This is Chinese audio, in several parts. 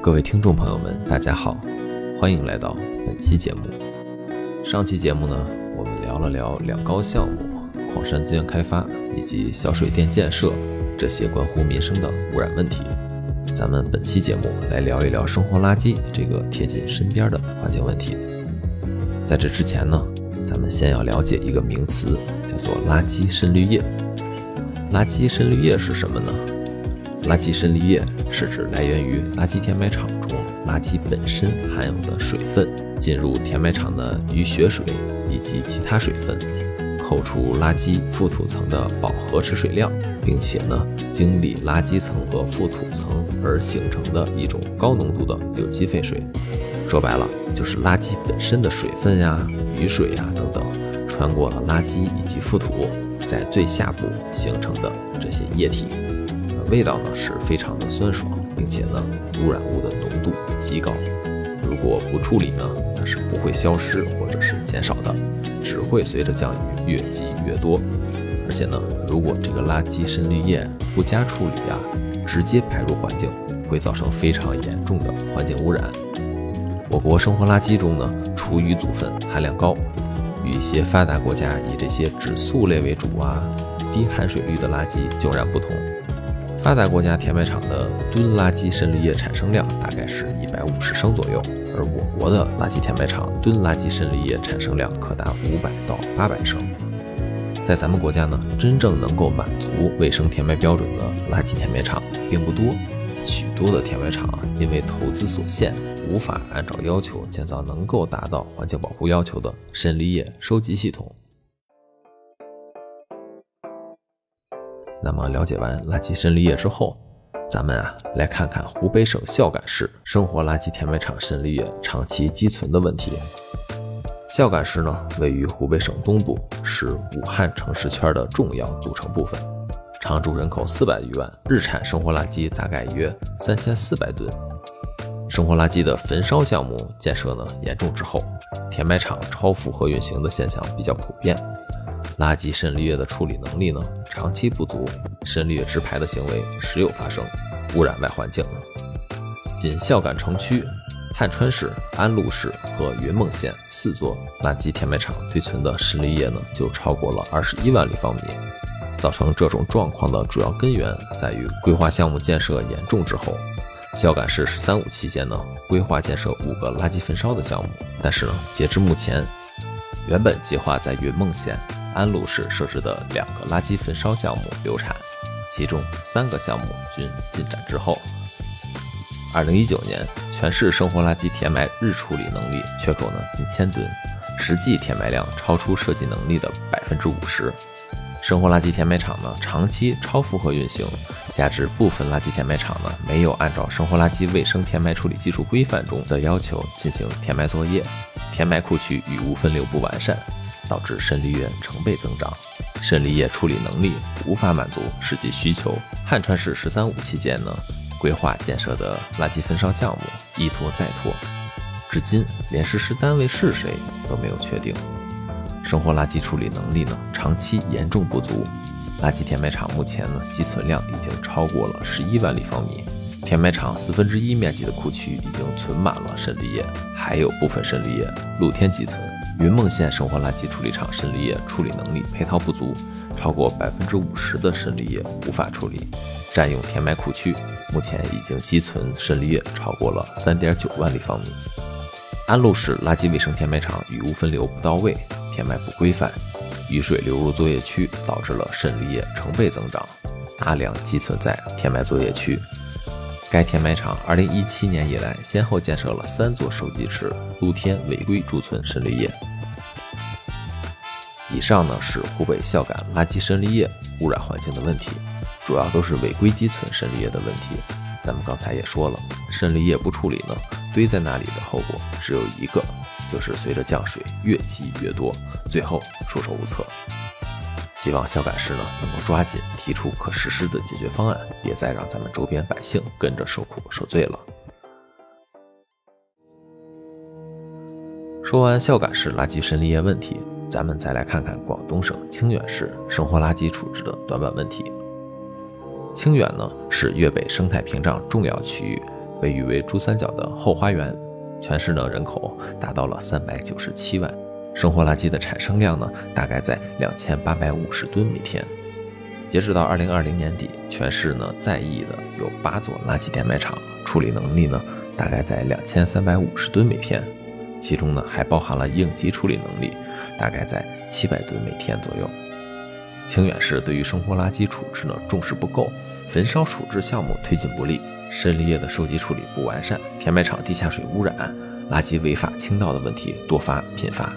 各位听众朋友们，大家好，欢迎来到本期节目。上期节目呢，我们聊了聊两高项目、矿山资源开发以及小水电建设这些关乎民生的污染问题。咱们本期节目来聊一聊生活垃圾这个贴近身边的环境问题。在这之前呢，咱们先要了解一个名词，叫做垃圾渗滤液。垃圾渗滤液是什么呢？垃圾渗滤液是指来源于垃圾填埋场中垃圾本身含有的水分，进入填埋场的雨雪水以及其他水分，扣除垃圾覆土层的饱和池水量，并且呢，经历垃圾层和覆土层而形成的一种高浓度的有机废水。说白了，就是垃圾本身的水分呀、雨水呀等等，穿过了垃圾以及覆土，在最下部形成的这些液体。味道呢是非常的酸爽，并且呢污染物的浓度极高。如果不处理呢，它是不会消失或者是减少的，只会随着降雨越积越多。而且呢，如果这个垃圾渗滤液不加处理啊，直接排入环境，会造成非常严重的环境污染。我国生活垃圾中呢，厨余组分含量高，与一些发达国家以这些脂素类为主啊、低含水率的垃圾迥然不同。发达国家填埋场的吨垃圾渗滤液产生量大概是一百五十升左右，而我国的垃圾填埋场吨垃圾渗滤液产生量可达五百到八百升。在咱们国家呢，真正能够满足卫生填埋标准的垃圾填埋场并不多，许多的填埋场啊，因为投资所限，无法按照要求建造能够达到环境保护要求的渗滤液收集系统。那么了解完垃圾渗滤液之后，咱们啊来看看湖北省孝感市生活垃圾填埋场渗滤液长期积存的问题。孝感市呢位于湖北省东部，是武汉城市圈的重要组成部分，常住人口四百余万，日产生活垃圾大概约三千四百吨。生活垃圾的焚烧项目建设呢严重滞后，填埋场超负荷运行的现象比较普遍。垃圾渗滤液的处理能力呢，长期不足，渗滤液直排的行为时有发生，污染外环境。仅孝感城区、汉川市、安陆市和云梦县四座垃圾填埋场堆存的渗滤液呢，就超过了二十一万立方米。造成这种状况的主要根源在于规划项目建设严重滞后。孝感市“十三五”期间呢，规划建设五个垃圾焚烧的项目，但是呢，截至目前，原本计划在云梦县。安陆市设置的两个垃圾焚烧项目流产，其中三个项目均进展滞后。二零一九年，全市生活垃圾填埋日处理能力缺口呢近千吨，实际填埋量超出设计能力的百分之五十。生活垃圾填埋场呢长期超负荷运行，加之部分垃圾填埋场呢没有按照生活垃圾卫生填埋处理技术规范中的要求进行填埋作业，填埋库区雨污分流不完善。导致渗滤液成倍增长，渗滤液处理能力无法满足实际需求。汉川市“十三五”期间呢，规划建设的垃圾焚烧项目一拖再拖，至今连实施单位是谁都没有确定。生活垃圾处理能力呢，长期严重不足。垃圾填埋场目前呢，积存量已经超过了十一万立方米，填埋场四分之一面积的库区已经存满了渗滤液，还有部分渗滤液露天积存。云梦县生活垃圾处理厂渗滤液处理能力配套不足，超过百分之五十的渗滤液无法处理，占用填埋库区，目前已经积存渗滤液超过了三点九万立方米。安陆市垃圾卫生填埋场雨污分流不到位，填埋不规范，雨水流入作业区，导致了渗滤液成倍增长，大量积存在填埋作业区。该填埋场二零一七年以来，先后建设了三座收集池，露天违规贮存渗滤液。以上呢是湖北孝感垃圾渗滤液污染环境的问题，主要都是违规积存渗滤液的问题。咱们刚才也说了，渗滤液不处理呢，堆在那里的后果只有一个，就是随着降水越积越多，最后束手无策。希望孝感市呢能够抓紧提出可实施的解决方案，别再让咱们周边百姓跟着受苦受罪了。说完孝感市垃圾渗滤液问题，咱们再来看看广东省清远市生活垃圾处置的短板问题。清远呢是粤北生态屏障重要区域，被誉为珠三角的后花园，全市呢人口达到了三百九十七万，生活垃圾的产生量呢大概在两千八百五十吨每天。截止到二零二零年底，全市呢在役的有八座垃圾填埋场，处理能力呢大概在两千三百五十吨每天，其中呢还包含了应急处理能力，大概在七百吨每天左右。清远市对于生活垃圾处置呢重视不够，焚烧处置项目推进不力，渗沥液的收集处理不完善，填埋场地下水污染、垃圾违法倾倒的问题多发频发。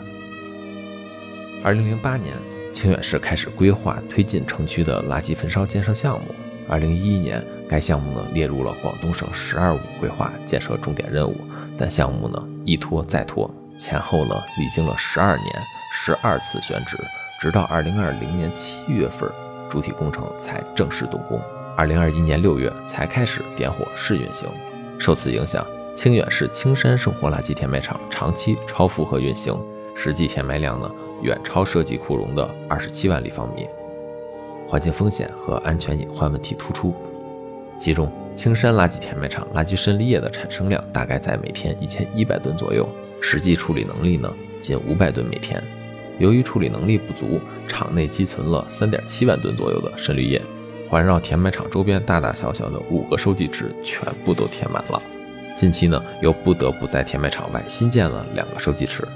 二零零八年，清远市开始规划推进城区的垃圾焚烧建设项目。二零一一年，该项目呢列入了广东省“十二五”规划建设重点任务，但项目呢一拖再拖，前后呢历经了十二年，十二次选址。直到二零二零年七月份，主体工程才正式动工。二零二一年六月才开始点火试运行。受此影响，清远市青山生活垃圾填埋场长期超负荷运行，实际填埋量呢远超设计库容的二十七万立方米，环境风险和安全隐患问题突出。其中，青山垃圾填埋场垃圾渗滤液的产生量大概在每天一千一百吨左右，实际处理能力呢仅五百吨每天。由于处理能力不足，场内积存了三点七万吨左右的渗滤液，环绕填埋场周边大大小小的五个收集池全部都填满了。近期呢，又不得不在填埋场外新建了两个收集池。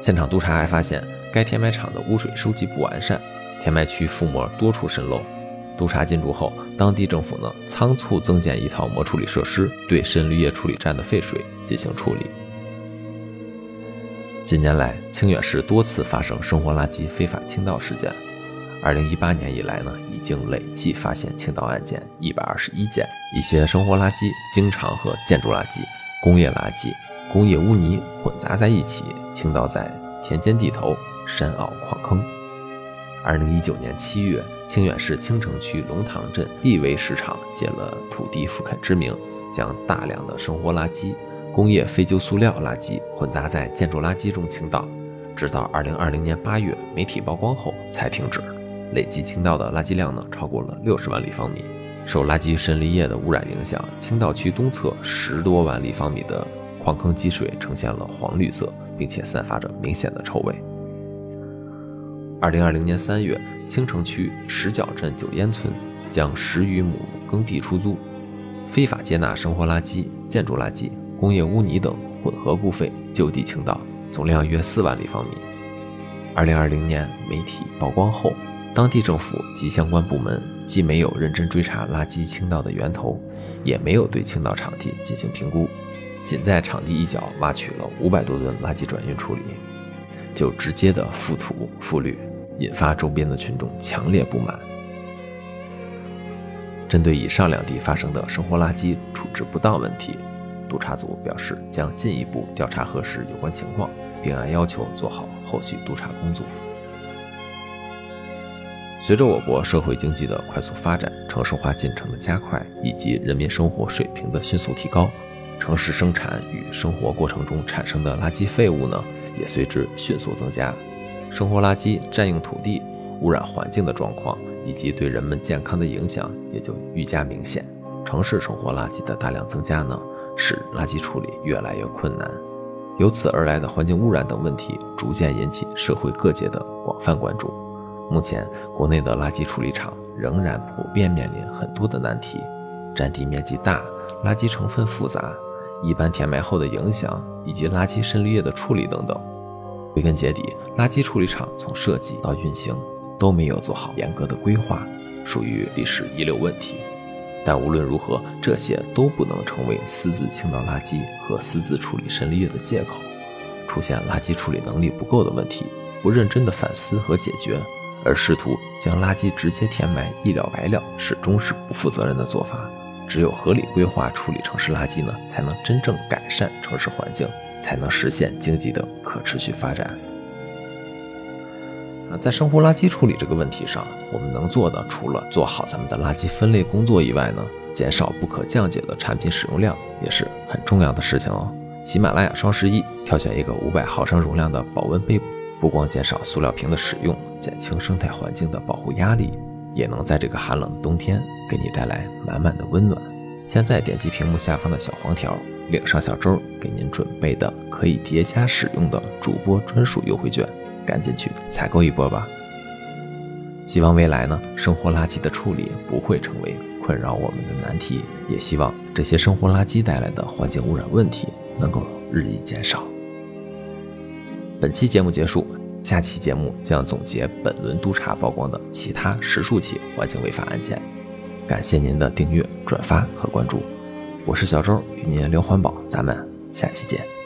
现场督查还发现，该填埋场的污水收集不完善，填埋区覆膜多处渗漏。督查进驻后，当地政府呢仓促增建一套膜处理设施，对渗滤液处理站的废水进行处理。近年来，清远市多次发生生活垃圾非法倾倒事件。二零一八年以来呢，已经累计发现倾倒案件一百二十一件。一些生活垃圾经常和建筑垃圾、工业垃圾、工业污泥混杂在一起，倾倒在田间地头、山坳矿坑。二零一九年七月，清远市青城区龙塘镇立威市场借了土地复垦之名，将大量的生活垃圾。工业废旧塑料垃圾混杂在建筑垃圾中倾倒，直到二零二零年八月媒体曝光后才停止。累计倾倒的垃圾量呢，超过了六十万立方米。受垃圾渗沥液的污染影响，倾倒区东侧十多万立方米的矿坑积水呈现了黄绿色，并且散发着明显的臭味。二零二零年三月，青城区石角镇九烟村将十余亩耕地出租，非法接纳生活垃圾、建筑垃圾。工业污泥等混合固废就地倾倒，总量约四万立方米。二零二零年媒体曝光后，当地政府及相关部门既没有认真追查垃圾倾倒的源头，也没有对倾倒场地进行评估，仅在场地一角挖取了五百多吨垃圾转运处理，就直接的覆土覆绿，引发周边的群众强烈不满。针对以上两地发生的生活垃圾处置不当问题。督查组表示，将进一步调查核实有关情况，并按要求做好后续督查工作。随着我国社会经济的快速发展、城市化进程的加快以及人民生活水平的迅速提高，城市生产与生活过程中产生的垃圾废物呢，也随之迅速增加。生活垃圾占用土地、污染环境的状况，以及对人们健康的影响也就愈加明显。城市生活垃圾的大量增加呢？使垃圾处理越来越困难，由此而来的环境污染等问题逐渐引起社会各界的广泛关注。目前，国内的垃圾处理厂仍然普遍面临很多的难题：占地面积大、垃圾成分复杂、一般填埋后的影响以及垃圾渗滤液的处理等等。归根结底，垃圾处理厂从设计到运行都没有做好严格的规划，属于历史遗留问题。但无论如何，这些都不能成为私自倾倒垃圾和私自处理渗滤液的借口。出现垃圾处理能力不够的问题，不认真的反思和解决，而试图将垃圾直接填埋一了百了，始终是不负责任的做法。只有合理规划处理城市垃圾呢，才能真正改善城市环境，才能实现经济的可持续发展。啊在生活垃圾处理这个问题上，我们能做的，除了做好咱们的垃圾分类工作以外呢，减少不可降解的产品使用量也是很重要的事情哦。喜马拉雅双十一挑选一个五百毫升容量的保温杯，不光减少塑料瓶的使用，减轻生态环境的保护压力，也能在这个寒冷的冬天给你带来满满的温暖。现在点击屏幕下方的小黄条，领上小周给您准备的可以叠加使用的主播专属优惠券，赶紧去采购一波吧！希望未来呢，生活垃圾的处理不会成为困扰我们的难题，也希望这些生活垃圾带来的环境污染问题能够日益减少。本期节目结束，下期节目将总结本轮督查曝光的其他十数起环境违法案件。感谢您的订阅、转发和关注，我是小周，与您聊环保，咱们下期见。